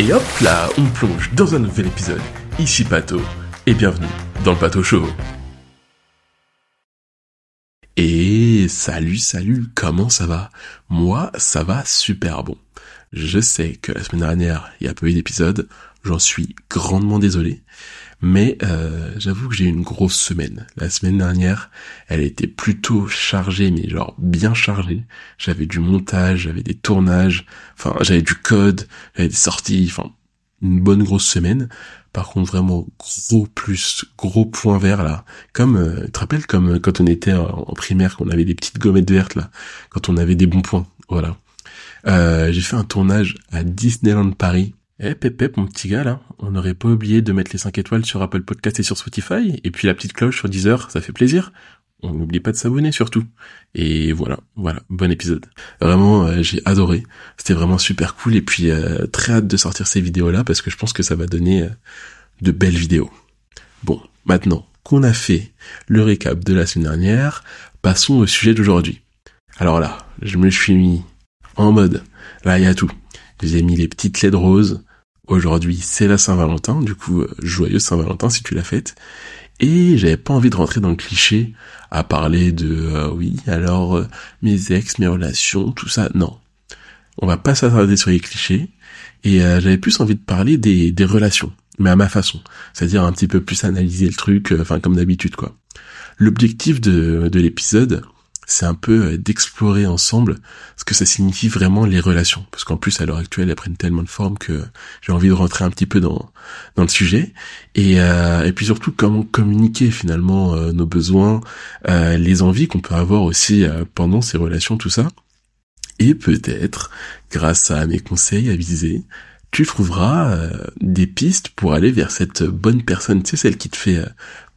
Et hop là, on plonge dans un nouvel épisode. Ici Pato, et bienvenue dans le Pato Show. Et salut, salut, comment ça va? Moi, ça va super bon. Je sais que la semaine dernière, il y a pas eu d'épisode, j'en suis grandement désolé, mais euh, j'avoue que j'ai eu une grosse semaine. La semaine dernière, elle était plutôt chargée, mais genre bien chargée. J'avais du montage, j'avais des tournages, enfin j'avais du code, j'avais des sorties, enfin une bonne grosse semaine. Par contre, vraiment gros plus, gros point vert là. Comme, euh, tu te rappelles comme quand on était en, primaire, qu'on avait des petites gommettes vertes là, quand on avait des bons points. Voilà. Euh, j'ai fait un tournage à Disneyland Paris eh Pépé, mon petit gars là, on n'aurait pas oublié de mettre les 5 étoiles sur Apple Podcast et sur Spotify, et puis la petite cloche sur Deezer, ça fait plaisir. On n'oublie pas de s'abonner surtout. Et voilà, voilà, bon épisode. Vraiment, euh, j'ai adoré. C'était vraiment super cool, et puis euh, très hâte de sortir ces vidéos-là, parce que je pense que ça va donner euh, de belles vidéos. Bon, maintenant qu'on a fait le récap de la semaine dernière, passons au sujet d'aujourd'hui. Alors là, je me suis mis en mode, là il y a tout. J'ai mis les petites LED roses, Aujourd'hui, c'est la Saint-Valentin, du coup, euh, joyeux Saint-Valentin si tu l'as faite. Et j'avais pas envie de rentrer dans le cliché à parler de euh, oui, alors euh, mes ex, mes relations, tout ça. Non. On va pas s'attarder sur les clichés. Et j'avais plus envie de parler des, des relations, mais à ma façon. C'est-à-dire un petit peu plus analyser le truc, enfin comme d'habitude quoi. L'objectif de, de l'épisode, c'est un peu euh, d'explorer ensemble ce que ça signifie vraiment les relations. Parce qu'en plus, à l'heure actuelle, elles prennent tellement de forme que j'ai envie de rentrer un petit peu dans, dans le sujet. Et, euh, et puis surtout, comment communiquer finalement euh, nos besoins, les envies qu'on peut avoir aussi pendant ces relations, tout ça. Et peut-être, grâce à mes conseils avisés, tu trouveras des pistes pour aller vers cette bonne personne, tu sais, celle qui te fait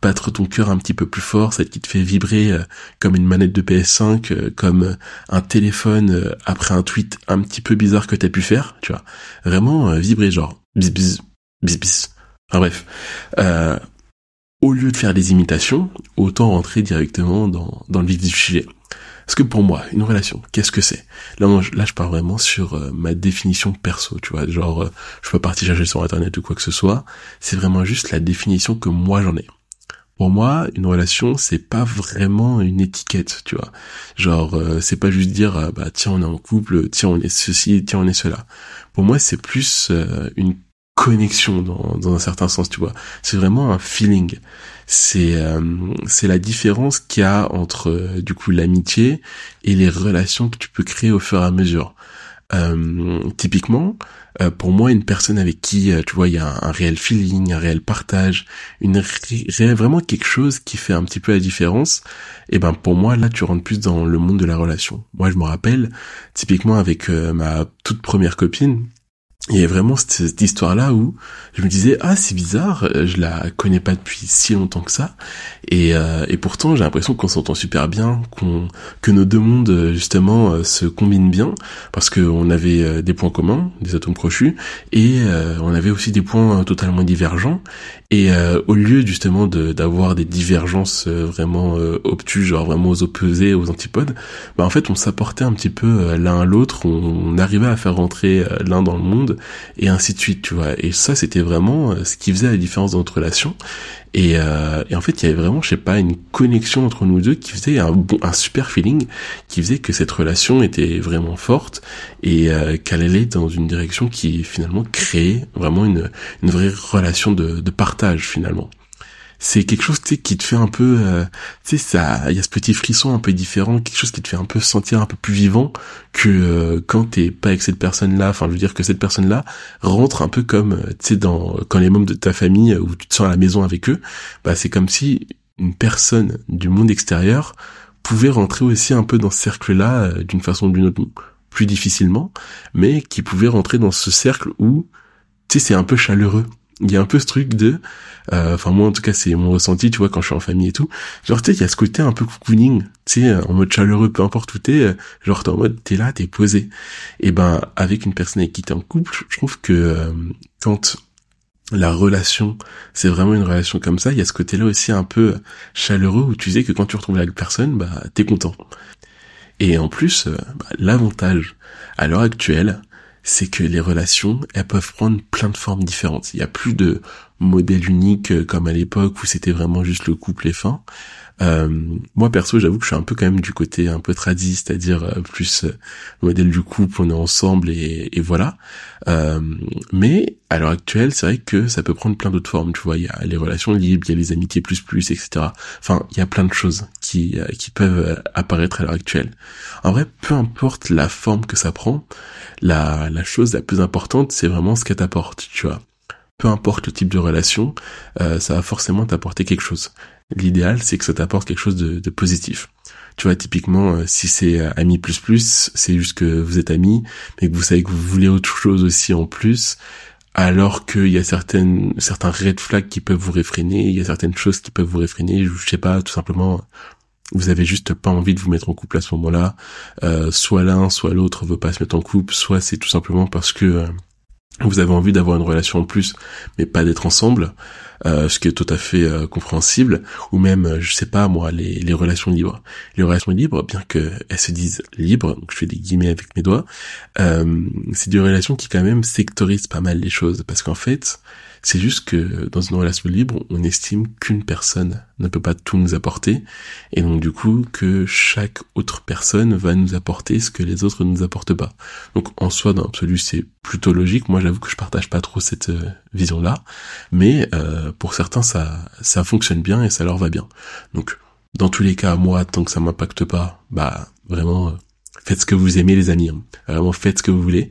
battre ton cœur un petit peu plus fort, celle qui te fait vibrer euh, comme une manette de PS5, euh, comme euh, un téléphone après un tweet un petit peu bizarre que t'as pu faire, tu vois. Vraiment vibrer genre bis bis bis bis. Enfin bref. au lieu de faire des imitations, autant rentrer directement dans, dans le vif du sujet. Parce que pour moi, une relation, qu'est-ce que c'est? Là, là, je parle vraiment sur ma définition perso, tu vois. Genre, je peux partir chercher sur internet ou quoi que ce soit. C'est vraiment juste la définition que moi j'en ai. Pour moi, une relation, c'est pas vraiment une étiquette, tu vois. Genre, euh, c'est pas juste dire, euh, bah tiens, on est en couple, tiens, on est ceci, tiens, on est cela. Pour moi, c'est plus euh, une connexion dans, dans un certain sens, tu vois. C'est vraiment un feeling. C'est c'est la différence qu'il y a entre du coup l'amitié et les relations que tu peux créer au fur et à mesure. Typiquement, euh, pour moi, une personne avec qui, euh, tu vois, il y a un, réel feeling, un réel partage, une vraiment quelque chose qui fait un petit peu la différence, et eh ben pour moi, là, tu rentres plus dans le monde de la relation. Moi, je me rappelle, typiquement avec euh, ma toute première copine, il y a vraiment cette, histoire-là où je me disais ah c'est bizarre, euh, je la connais pas depuis si longtemps que ça, et, euh, et pourtant j'ai l'impression qu'on s'entend super bien, qu'on que nos deux mondes euh, justement se combinent bien parce qu'on avait des points communs, des atomes crochus, et on avait aussi des points totalement divergents, et au lieu justement d'avoir des divergences vraiment obtus, genre vraiment aux opposés, aux antipodes, bah en fait on s'apportait un petit peu l'un à l'autre, on arrivait à faire rentrer l'un dans le monde et ainsi de suite, tu vois. Et ça, c'était vraiment euh, ce qui faisait la différence dans notre relation. Et, euh, et en fait, il y avait vraiment, je sais pas, une connexion entre nous deux qui faisait un bon, un super feeling, qui faisait que cette relation était vraiment forte et euh, qu'elle allait dans une direction qui finalement créait vraiment une, une vraie relation de, de partage finalement c'est quelque chose qui te fait un peu euh, tu sais ça il y a ce petit frisson un peu différent quelque chose qui te fait un peu sentir un peu plus vivant que euh, quand t'es pas avec cette personne là enfin je veux dire que cette personne là rentre un peu comme euh, tu sais dans quand les membres de ta famille où tu te sens à la maison avec eux bah c'est comme si une personne du monde extérieur pouvait rentrer aussi un peu dans ce cercle là d'une façon ou d'une autre plus difficilement mais qui pouvait rentrer dans ce cercle où tu sais c'est un peu chaleureux il y a un peu ce truc de euh, enfin moi en tout cas c'est mon ressenti tu vois quand je suis en famille et tout genre tu sais il y a ce côté un peu cocooning tu sais en mode chaleureux peu importe où t'es euh, genre t'es en mode t'es là t'es posé et ben avec une personne avec qui t'es en couple je trouve que euh, quand la relation, c'est vraiment une relation comme ça. Il y a ce côté-là aussi un peu chaleureux où tu sais que quand tu retrouves la personne, bah t'es content. Et en plus, bah, l'avantage à l'heure actuelle, c'est que les relations, elles peuvent prendre plein de formes différentes. Il y a plus de modèle unique euh, comme à l'époque où c'était vraiment juste le couple et fin. Euh, moi perso, j'avoue que je suis un peu quand même du côté un peu tradit, c'est-à-dire euh, plus le modèle du couple, on est ensemble et, et voilà. mais à l'heure actuelle, c'est vrai que ça peut prendre plein d'autres formes. Tu vois, il y a les relations libres, il y a les amitiés plus plus, etc. Enfin, il y a plein de choses qui qui peuvent apparaître à l'heure actuelle. En vrai, peu importe la forme que ça prend, la la chose la plus importante, c'est vraiment ce qu'elle t'apporte. Tu vois peu importe le type de relation, euh, ça va forcément t'apporter quelque chose. L'idéal, c'est que ça t'apporte quelque chose de, positif. Tu vois, typiquement, euh, si c'est euh, ami plus plus, c'est juste que vous êtes amis, mais que vous savez que vous voulez autre chose aussi en plus, alors qu'il y a certaines, certains red flags qui peuvent vous réfréner, il y a certaines choses qui peuvent vous réfréner, je sais pas, tout simplement, vous avez juste pas envie de vous mettre en couple à ce moment-là, soit l'un, soit l'autre veut pas se mettre en couple, soit c'est tout simplement parce que vous avez envie d'avoir une relation en plus, mais pas d'être ensemble, euh, ce qui est tout à fait euh, compréhensible, ou même, euh, je sais pas moi, les, relations libres. Les relations libres, bien qu'elles se disent libres, donc je fais des guillemets avec mes doigts, c'est des relations qui quand même sectorisent pas mal les choses, parce qu'en fait, c'est juste que dans une relation libre, on estime qu'une personne ne peut pas tout nous apporter, et donc du coup que chaque autre personne va nous apporter ce que les autres ne nous apportent pas. Donc en soi, dans l'absolu, c'est plutôt logique. Moi, j'avoue que je partage pas trop cette euh, vision-là, mais euh, pour certains, ça ça fonctionne bien et ça leur va bien. Donc dans tous les cas, moi, tant que ça m'impacte pas, bah vraiment. Euh, faites ce que vous aimez les amis, hein. vraiment faites ce que vous voulez,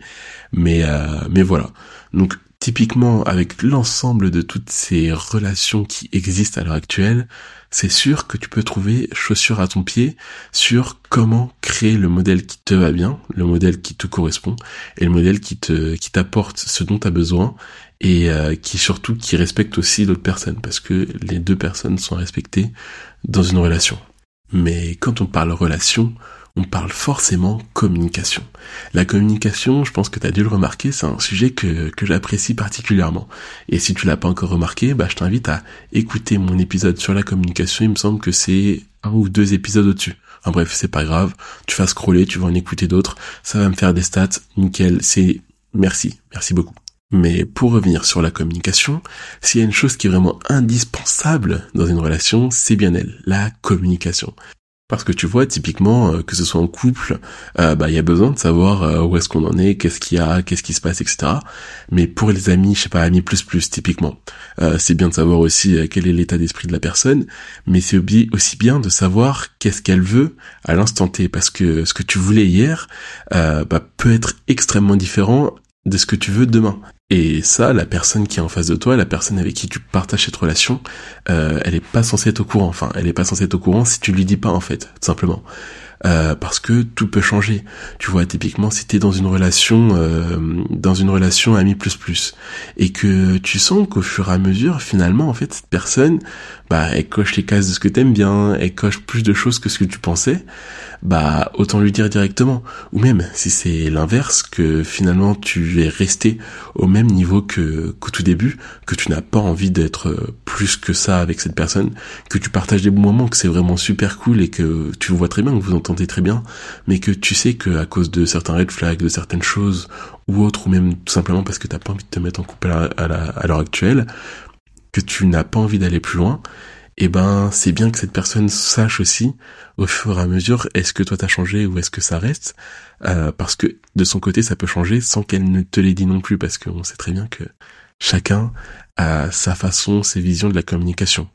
mais mais voilà. Donc Typiquement, avec l'ensemble de toutes ces relations qui existent à l'heure actuelle, c'est sûr que tu peux trouver chaussure à ton pied sur comment créer le modèle qui te va bien, le modèle qui te correspond, et le modèle qui te, qui t'apporte ce dont tu as besoin, et euh, qui surtout qui respecte aussi l'autre personne, parce que les deux personnes sont respectées dans une relation. Mais quand on parle relation, on parle forcément communication. La communication, je pense que tu as dû le remarquer, c'est un sujet que, que j'apprécie particulièrement. Et si tu l'as pas encore remarqué, bah, je t'invite à écouter mon épisode sur la communication, il me semble que c'est un ou deux épisodes au-dessus. En bref, c'est pas grave, tu vas scroller, tu vas en écouter d'autres, ça va me faire des stats, nickel, c'est merci, merci beaucoup. Mais pour revenir sur la communication, s'il y a une chose qui est vraiment indispensable dans une relation, c'est bien elle, la communication. Parce que tu vois, typiquement, euh, que ce soit en couple, euh, bah il y a besoin de savoir euh, où est-ce qu'on en est, qu'est-ce qu'il y a, qu'est-ce qui se passe, etc. Mais pour les amis, je sais pas, amis plus plus, typiquement, c'est bien de savoir aussi quel est l'état d'esprit de la personne, mais c'est aussi bien de savoir qu'est-ce qu'elle veut à l'instant T, parce que ce que tu voulais hier bah, peut être extrêmement différent de ce que tu veux demain. Et ça, la personne qui est en face de toi, la personne avec qui tu partages cette relation, euh, elle est pas censée être au courant. Enfin, elle est pas censée être au courant si tu lui dis pas en fait, tout simplement. Euh, parce que tout peut changer. Tu vois, typiquement, si t'es dans une relation, euh, dans une relation ami plus plus, et que tu sens qu'au fur et à mesure, finalement, en fait, cette personne, bah, elle coche les cases de ce que t'aimes bien, elle coche plus de choses que ce que tu pensais, bah, autant lui dire directement. Ou même, si c'est l'inverse, que finalement tu es resté au même niveau que qu'au tout début, que tu n'as pas envie d'être plus que ça avec cette personne, que tu partages des bons moments, que c'est vraiment super cool et que tu vois très bien que vous entendez très bien, mais que tu sais que à cause de certains red flags, de certaines choses ou autres, ou même tout simplement parce que t'as pas envie de te mettre en couple à l'heure actuelle, que tu n'as pas envie d'aller plus loin, et eh ben c'est bien que cette personne sache aussi au fur et à mesure est-ce que toi t'as changé ou est-ce que ça reste euh, parce que de son côté ça peut changer sans qu'elle ne te l'ait dit non plus parce qu'on sait très bien que chacun a sa façon, ses visions de la communication.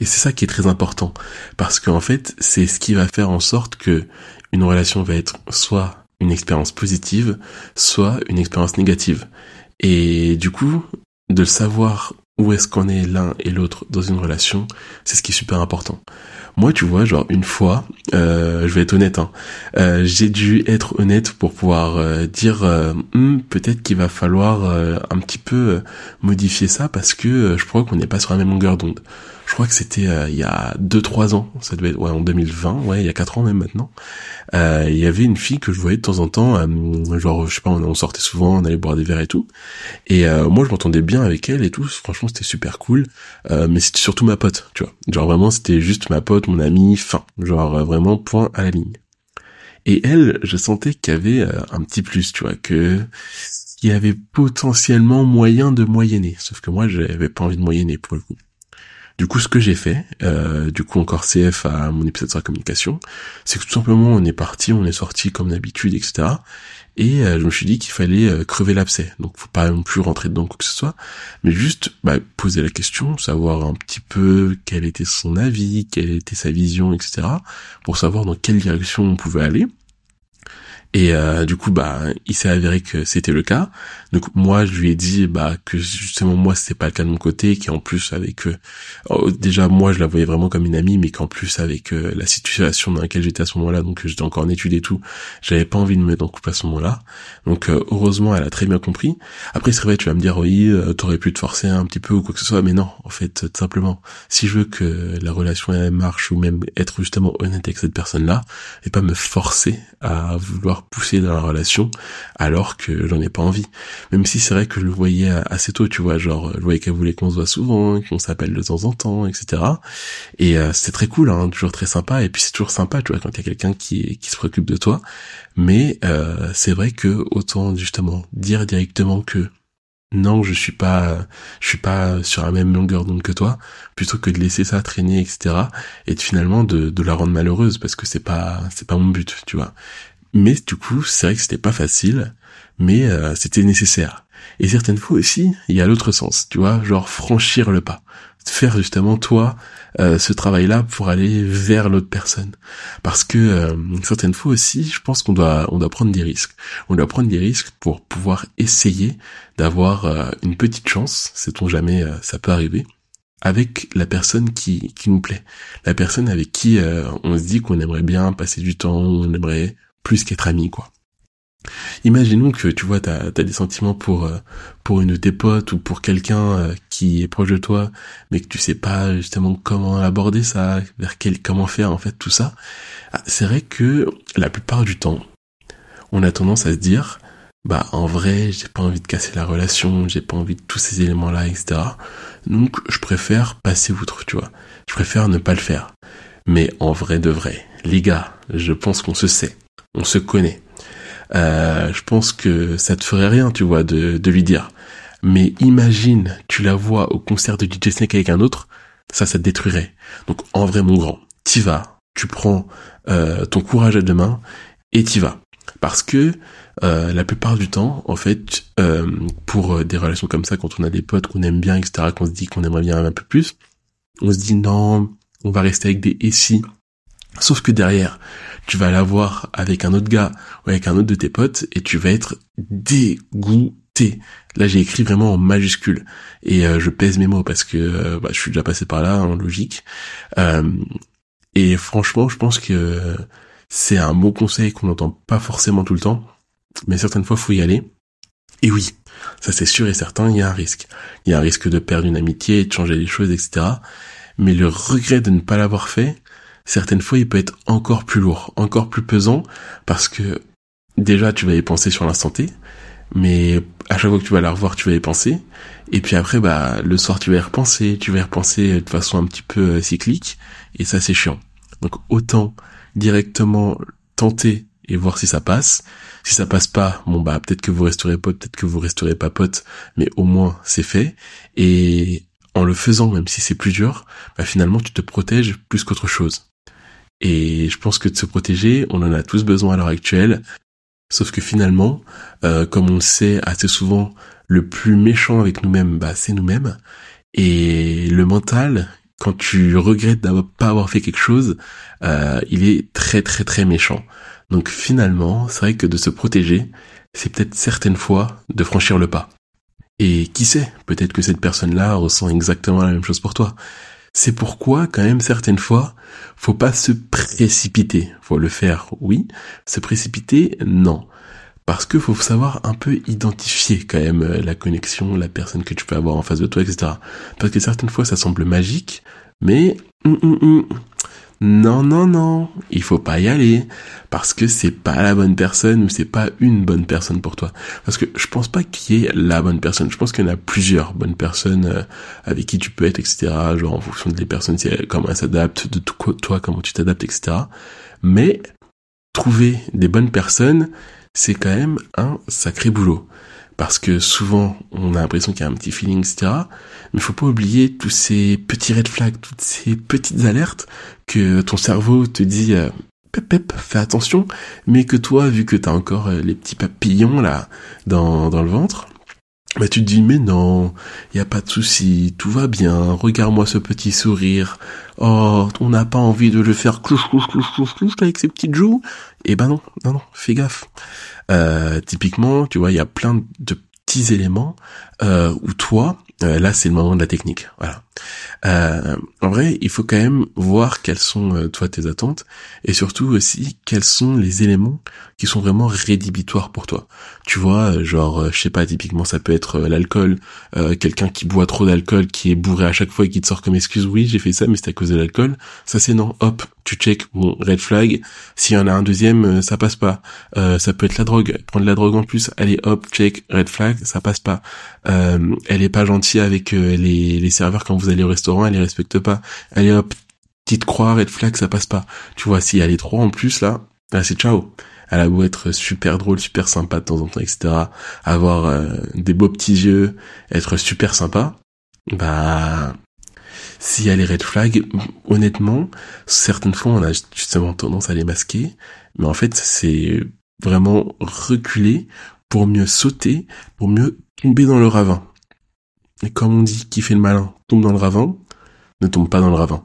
Et c'est ça qui est très important, parce qu'en fait, c'est ce qui va faire en sorte que une relation va être soit une expérience positive, soit une expérience négative. Et du coup, de savoir où est-ce qu'on est l'un et l'autre dans une relation, c'est ce qui est super important. Moi, tu vois, genre une fois, euh, je vais être honnête, hein, euh, j'ai dû être honnête pour pouvoir euh, dire hmm, peut-être qu'il va falloir un petit peu modifier ça parce que je crois qu'on n'est pas sur la même longueur d'onde je crois que c'était euh, il y a 2-3 ans, ça devait être ouais, en 2020, ouais, il y a 4 ans même maintenant. Euh, il y avait une fille que je voyais de temps en temps, euh, genre je sais pas, on, sortait souvent, on allait boire des verres et tout. Et moi je m'entendais bien avec elle et tout, franchement c'était super cool. mais c'était surtout ma pote, tu vois. Genre vraiment c'était juste ma pote, mon amie, fin. Genre vraiment point à la ligne. Et elle, je sentais qu'il y avait euh, un petit plus, tu vois, que il y avait potentiellement moyen de moyenner. Sauf que moi, j'avais pas envie de moyenner pour le coup. Du coup, ce que j'ai fait, euh, du coup encore CF à mon épisode sur la communication, c'est que tout simplement on est parti, on est sorti comme d'habitude, etc. Et euh, je me suis dit qu'il fallait euh, crever l'abcès. Donc faut pas non plus rentrer dedans quoi que ce soit, mais juste bah, poser la question, savoir un petit peu quel était son avis, quelle était sa vision, etc. Pour savoir dans quelle direction on pouvait aller. Et euh, du coup, bah, il s'est avéré que c'était le cas. Donc moi, je lui ai dit bah que justement moi c'était pas le cas de mon côté, qu'en plus avec euh, oh, déjà moi je la voyais vraiment comme une amie, mais qu'en plus avec euh, la situation dans laquelle j'étais à ce moment-là, donc j'étais encore en études et tout, j'avais pas envie de me mettre en couple à ce moment-là. Donc heureusement, elle a très bien compris. Après c'est vrai, tu vas me dire oui, t'aurais pu te forcer un petit peu ou quoi que ce soit, mais non, en fait tout simplement, si je veux que la relation elle marche ou même être justement honnête avec cette personne-là, et pas me forcer à vouloir pousser dans la relation alors que j'en ai pas envie. Même si c'est vrai que je le voyais assez tôt, tu vois, genre je voyais qu'elle voulait qu'on se voit souvent, qu'on s'appelle de temps en temps, etc. Et euh, c'est très cool, hein, toujours très sympa. Et puis c'est toujours sympa, tu vois, quand il y a quelqu'un qui qui se préoccupe de toi. Mais euh, c'est vrai que autant justement dire directement que non, je suis pas, je suis pas sur la même longueur d'onde que toi, plutôt que de laisser ça traîner, etc. Et finalement de, de la rendre malheureuse parce que c'est pas, c'est pas mon but, tu vois. Mais du coup, c'est vrai que c'était pas facile, mais euh, c'était nécessaire. Et certaines fois aussi, il y a l'autre sens, tu vois, genre franchir le pas, faire justement toi euh, ce travail-là pour aller vers l'autre personne. Parce que euh, certaines fois aussi, je pense qu'on doit on doit prendre des risques. On doit prendre des risques pour pouvoir essayer d'avoir une petite chance, sait-on jamais, ça peut arriver avec la personne qui, qui nous plaît, la personne avec qui on se dit qu'on aimerait bien passer du temps, on aimerait plus qu'être ami, quoi. Imaginons que tu vois, t'as as des sentiments pour euh, pour une de tes potes ou pour quelqu'un euh, qui est proche de toi, mais que tu sais pas justement comment aborder ça, vers quel comment faire en fait tout ça. Ah, c'est vrai que la plupart du temps, on a tendance à se dire, bah en vrai, j'ai pas envie de casser la relation, j'ai pas envie de tous ces éléments là, etc. Donc je préfère passer outre, tu vois. Je préfère ne pas le faire. Mais en vrai de vrai, les gars, je pense qu'on se sait on se connaît. Euh, je pense que ça te ferait rien, tu vois, de, de lui dire. Mais imagine, tu la vois au concert de DJ Snake avec un autre, ça, ça te détruirait. Donc, en vrai, mon grand, t'y vas, tu prends euh, ton courage à deux mains et t'y vas. Parce que euh, la plupart du temps, en fait, pour des relations comme ça, quand on a des potes qu'on aime bien, etc., qu'on se dit qu'on aimerait bien un peu plus, on se dit non, on va rester avec des et Sauf que derrière, tu vas l'avoir avec un autre gars ou avec un autre de tes potes et tu vas être dégoûté. Là, j'ai écrit vraiment en majuscule et euh, je pèse mes mots parce que euh, bah, je suis déjà passé par là, en hein, logique. Euh, et franchement, je pense que c'est un bon conseil qu'on n'entend pas forcément tout le temps, mais certaines fois, faut y aller. Et oui, ça c'est sûr et certain, il y a un risque. Il y a un risque de perdre une amitié, de changer les choses, etc. Mais le regret de ne pas l'avoir fait, certaines fois il peut être encore plus lourd, encore plus pesant, parce que déjà tu vas y penser sur l'instant T, mais à chaque fois que tu vas la revoir, tu vas y penser, et puis après bah le soir tu vas y repenser, tu vas y repenser de façon un petit peu euh, cyclique, et ça c'est chiant. Donc autant directement tenter et voir si ça passe. Si ça passe pas, bon bah peut-être que vous resterez pote, peut-être que vous resterez pas pote, mais au moins c'est fait. Et en le faisant, même si c'est plus dur, bah finalement tu te protèges plus qu'autre chose. Et je pense que de se protéger, on en a tous besoin à l'heure actuelle. Sauf que finalement, euh, comme on le sait assez souvent, le plus méchant avec nous-mêmes, bah, c'est nous-mêmes. Et le mental, quand tu regrettes d'avoir pas fait quelque chose, euh, il est très très très méchant. Donc finalement, c'est vrai que de se protéger, c'est peut-être certaines fois de franchir le pas. Et qui sait, peut-être que cette personne-là ressent exactement la même chose pour toi. C'est pourquoi, quand même, certaines fois, faut pas se précipiter. Faut le faire, oui. Se précipiter, non. Parce que faut savoir un peu identifier quand même euh, la connexion, la personne que tu peux avoir en face de toi, etc. Parce que certaines fois, ça semble magique, mais hum, hum, hum, non, non, non, il faut pas y aller parce que c'est pas la bonne personne ou c'est pas une bonne personne pour toi. Parce que je pense pas qu'il y ait la bonne personne. Je pense qu'il y en a plusieurs bonnes personnes euh, avec qui tu peux être, etc. Genre en fonction des personnes, comment elles s'adaptent, de toi, comment tu t'adaptes, etc. Mais trouver des bonnes personnes, c'est quand même un sacré boulot. Parce que souvent, on a l'impression qu'il y a un petit feeling, etc. Mais faut pas oublier tous ces petits red flags, toutes ces petites alertes que ton cerveau te dit, euh, pep pep, fais attention, mais que toi, vu que t'as encore euh, les petits papillons là dans, dans le ventre, bah tu te dis mais non, y a pas de souci, tout va bien, regarde-moi ce petit sourire. Oh, on n'a pas envie de le faire clouche clouche clouche clouche clouche avec ses petites joues. Eh ben non, non non, fais gaffe. Euh, typiquement, tu vois, il y a plein de petits éléments euh, où toi, euh, là c'est le moment de la technique. Voilà. Euh, en vrai, il faut quand même voir quelles sont euh, toi tes attentes et surtout aussi quels sont les éléments qui sont vraiment rédhibitoires pour toi. Tu vois, euh, genre, euh, je sais pas, typiquement ça peut être l'alcool, quelqu'un qui boit trop d'alcool, qui est bourré à chaque fois et qui te sort comme excuse, oui j'ai fait ça mais c'était à cause de l'alcool. Ça c'est non, hop, tu check, bon, red flag. S'il y en a un deuxième, ça passe pas. ça peut être la drogue, prendre la drogue en plus, allez hop, check, red flag, ça passe pas. elle est pas gentille avec les, les serveurs quand vous allez au restaurant elle les respecte pas. Allez hop, petite croix, red flag, ça passe pas. Tu vois, si elle est trois en plus, là, c'est ciao. Elle a beau être super drôle, super sympa de temps en temps, etc. Avoir euh, des beaux petits yeux, être super sympa, bah si elle est red flag, honnêtement, certaines fois on a justement tendance à les masquer, mais en fait c'est vraiment reculer pour mieux sauter, pour mieux tomber dans le ravin. Et comme on dit, qui fait le malin tombe dans le ravin, ne tombe pas dans le ravin.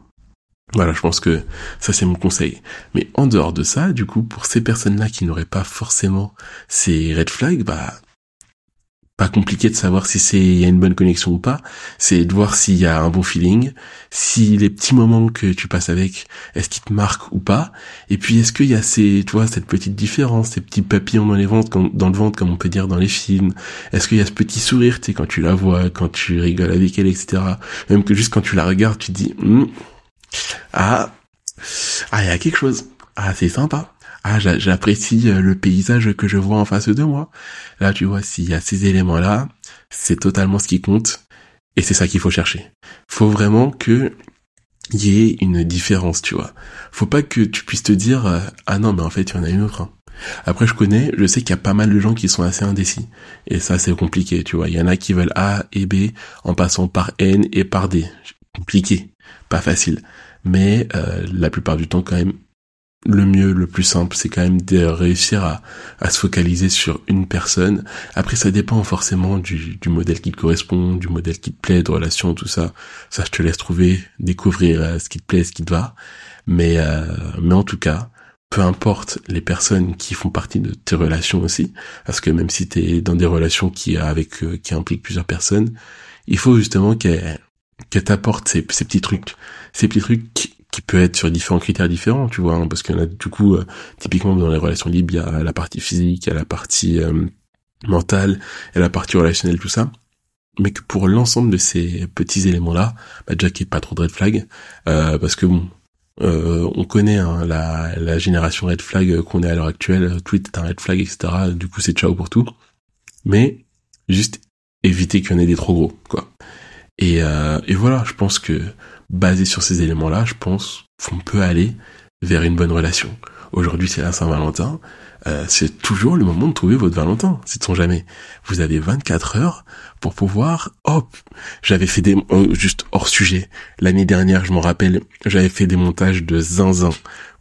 Voilà, je pense que ça c'est mon conseil. Mais en dehors de ça, du coup, pour ces personnes-là qui n'auraient pas forcément ces red flags, bah pas compliqué de savoir si c'est y a une bonne connexion ou pas. C'est de voir s'il y a un bon feeling, si les petits moments que tu passes avec, est-ce qu'ils te marquent ou pas. Et puis est-ce qu'il y a ces, tu vois, cette petite différence, ces petits papillons dans les ventres, dans le ventre, comme on peut dire dans les films. Est-ce qu'il y a ce petit sourire, tu sais, quand tu la vois, quand tu rigoles avec elle, etc. Même que juste quand tu la regardes, tu te dis, hmm, ah, ah, il y a quelque chose. Ah, c'est sympa ah j'apprécie euh, le paysage que je vois en face de moi. Là tu vois s'il y a ces éléments là, c'est totalement ce qui compte et c'est ça qu'il faut chercher. Faut vraiment que y ait une différence, tu vois. Faut pas que tu puisses te dire euh, ah non mais en fait il y en a une autre. Hein. Après je connais, je sais qu'il y a pas mal de gens qui sont assez indécis et ça c'est compliqué, tu vois. Il y en a qui veulent A et B en passant par N et par D. Compliqué, pas facile. Mais euh, la plupart du temps quand même le mieux, le plus simple, c'est quand même de réussir à, à, se focaliser sur une personne. Après, ça dépend forcément du, du, modèle qui te correspond, du modèle qui te plaît, de relation, tout ça. Ça, je te laisse trouver, découvrir euh, ce qui te plaît, ce qui te va. Mais, euh, mais en tout cas, peu importe les personnes qui font partie de tes relations aussi, parce que même si tu es dans des relations qui avec euh, qui impliquent plusieurs personnes, il faut justement qu'elles qu'elle t'apportent ces, ces petits trucs, ces petits trucs qui peut être sur différents critères différents, tu vois, hein, parce qu'il y en a du coup, euh, typiquement dans les relations libres, il y a la partie physique, il y a la partie euh, mentale, et la partie relationnelle, tout ça, mais que pour l'ensemble de ces petits éléments-là, bah déjà qu'il n'y ait pas trop de red flag, euh, parce que bon, on connaît hein, la, la génération red flag qu'on est à l'heure actuelle, tweet est un red flag, etc. Du coup, c'est ciao pour tout, mais juste éviter qu'il y en ait des trop gros, quoi. Et, et voilà, je pense que basé sur ces éléments-là, je pense qu'on peut aller vers une bonne relation. Aujourd'hui, c'est la Saint-Valentin. Euh, c'est toujours le moment de trouver votre Valentin, sait-on jamais. Vous avez 24 heures pour pouvoir... Hop J'avais fait des... Oh, juste hors sujet. L'année dernière, je m'en rappelle, j'avais fait des montages de zinzin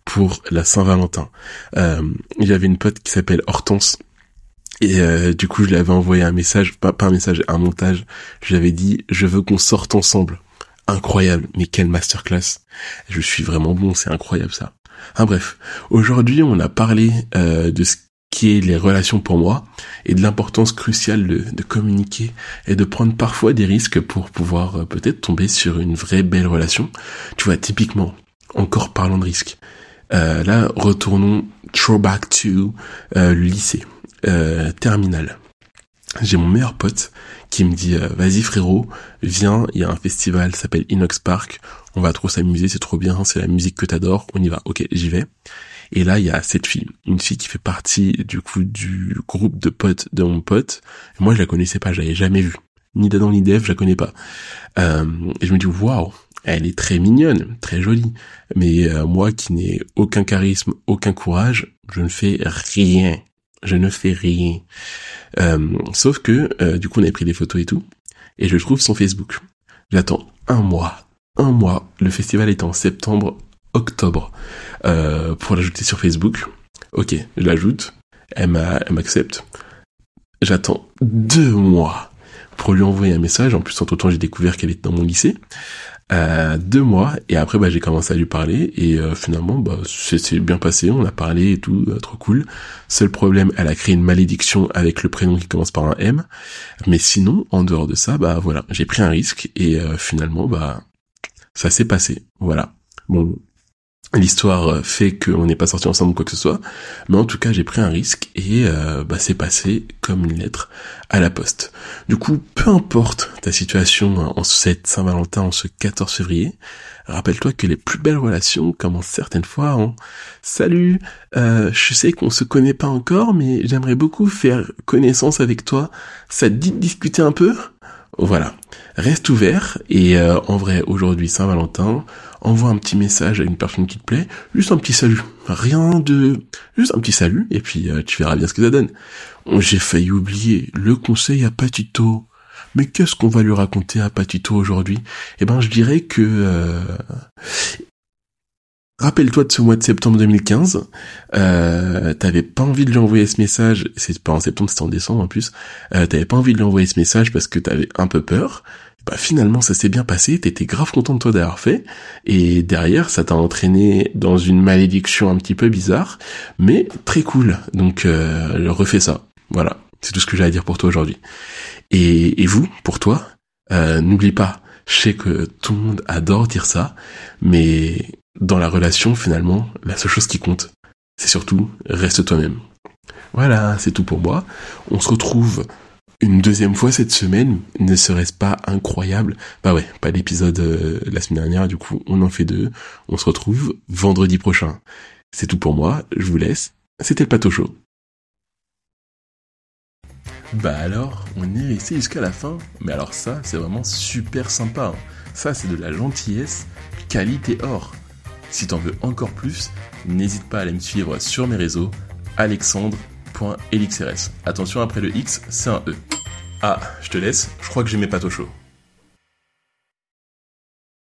pour la Saint-Valentin. Euh, il une pote qui s'appelle Hortense. Et euh, du coup, je lui avais envoyé un message, pas, pas un message, un montage. Je lui avais dit, je veux qu'on sorte ensemble incroyable, mais quelle masterclass. Je suis vraiment bon, c'est incroyable ça. Hein, bref, aujourd'hui on a parlé euh, de ce qui est les relations pour moi et de l'importance cruciale de, communiquer et de prendre parfois des risques pour pouvoir euh, peut-être tomber sur une vraie belle relation. Tu vois, typiquement, encore parlant de risques. Euh, là, retournons throwback to le lycée, terminal. J'ai mon meilleur pote qui me dit euh, vas-y frérot, viens, il y a un festival s'appelle Inox Park, on va trop s'amuser, c'est trop bien, c'est la musique que t'adores, on y va. OK, j'y vais. Et là, il y a cette fille, une fille qui fait partie du coup du groupe de potes de mon pote. moi, je la connaissais pas, je l'avais jamais vue. Ni d'Adam ni d'Eve, je la connais pas. Euh, et je me dis waouh, Elle est très mignonne, très jolie. Mais euh, moi qui n'ai aucun charisme, aucun courage, je ne fais rien. Je ne fais rien. Euh, sauf que, euh, du coup, on a pris des photos et tout. Et je trouve son Facebook. J'attends un mois. Un mois. Le festival est en septembre, octobre. pour l'ajouter sur Facebook. Ok, je l'ajoute. Elle m'accepte. J'attends deux mois pour lui envoyer un message. En plus, entre temps, j'ai découvert qu'elle était dans mon lycée. Euh, deux mois et après bah, j'ai commencé à lui parler et euh, finalement bah, c'est bien passé on a parlé et tout euh, trop cool. Seul problème elle a créé une malédiction avec le prénom qui commence par un M. Mais sinon en dehors de ça bah voilà j'ai pris un risque et finalement bah ça s'est passé. Voilà. Bon L'histoire euh, fait qu'on n'est pas sorti ensemble ou quoi que ce soit, mais en tout cas j'ai pris un risque et euh, bah, c'est passé comme une lettre à la poste. Du coup, peu importe ta situation en cette Saint-Valentin, en ce 14 février, rappelle-toi que les plus belles relations commencent certaines fois en Salut, euh, je sais qu'on se connaît pas encore, mais j'aimerais beaucoup faire connaissance avec toi. Ça te dit de discuter un peu? Voilà, reste ouvert et en vrai aujourd'hui Saint-Valentin envoie un petit message à une personne qui te plaît, juste un petit salut, rien de, juste un petit salut, et puis euh, tu verras bien ce que ça donne. J'ai failli oublier. Le conseil à Patito. Mais qu'est-ce qu'on va lui raconter à Patito aujourd'hui? Eh ben, je dirais que euh, Rappelle-toi de ce mois de septembre 2015, euh, t'avais pas envie de lui envoyer ce message, c'est pas en septembre, c'était en décembre en plus, euh, t'avais pas envie de lui envoyer ce message parce que t'avais un peu peur, bah finalement ça s'est bien passé, t'étais grave content de toi d'avoir fait, et derrière ça t'a entraîné dans une malédiction un petit peu bizarre, mais très cool, donc euh, refais ça, voilà, c'est tout ce que j'ai à dire pour toi aujourd'hui. Et, vous, pour toi, euh, n'oublie pas, je sais que tout le monde adore dire ça, mais dans la relation, finalement, la seule chose qui compte, c'est surtout reste toi-même. Voilà, c'est tout pour moi. On se retrouve une deuxième fois cette semaine. Ne serait-ce pas incroyable? Bah ouais, pas d'épisode euh, la semaine dernière, du coup on en fait deux. On se retrouve vendredi prochain. C'est tout pour moi, je vous laisse. C'était le Pato Show. Bah alors, on est resté jusqu'à la fin. Mais alors ça, c'est vraiment super sympa. Hein. Ça, c'est de la gentillesse, qualité or. Si t'en veux encore plus, n'hésite pas à aller me suivre sur mes réseaux alexandre.elixrs. Attention, après le X, c'est un E. Ah, je te laisse, je crois que j'ai mes pâtes au.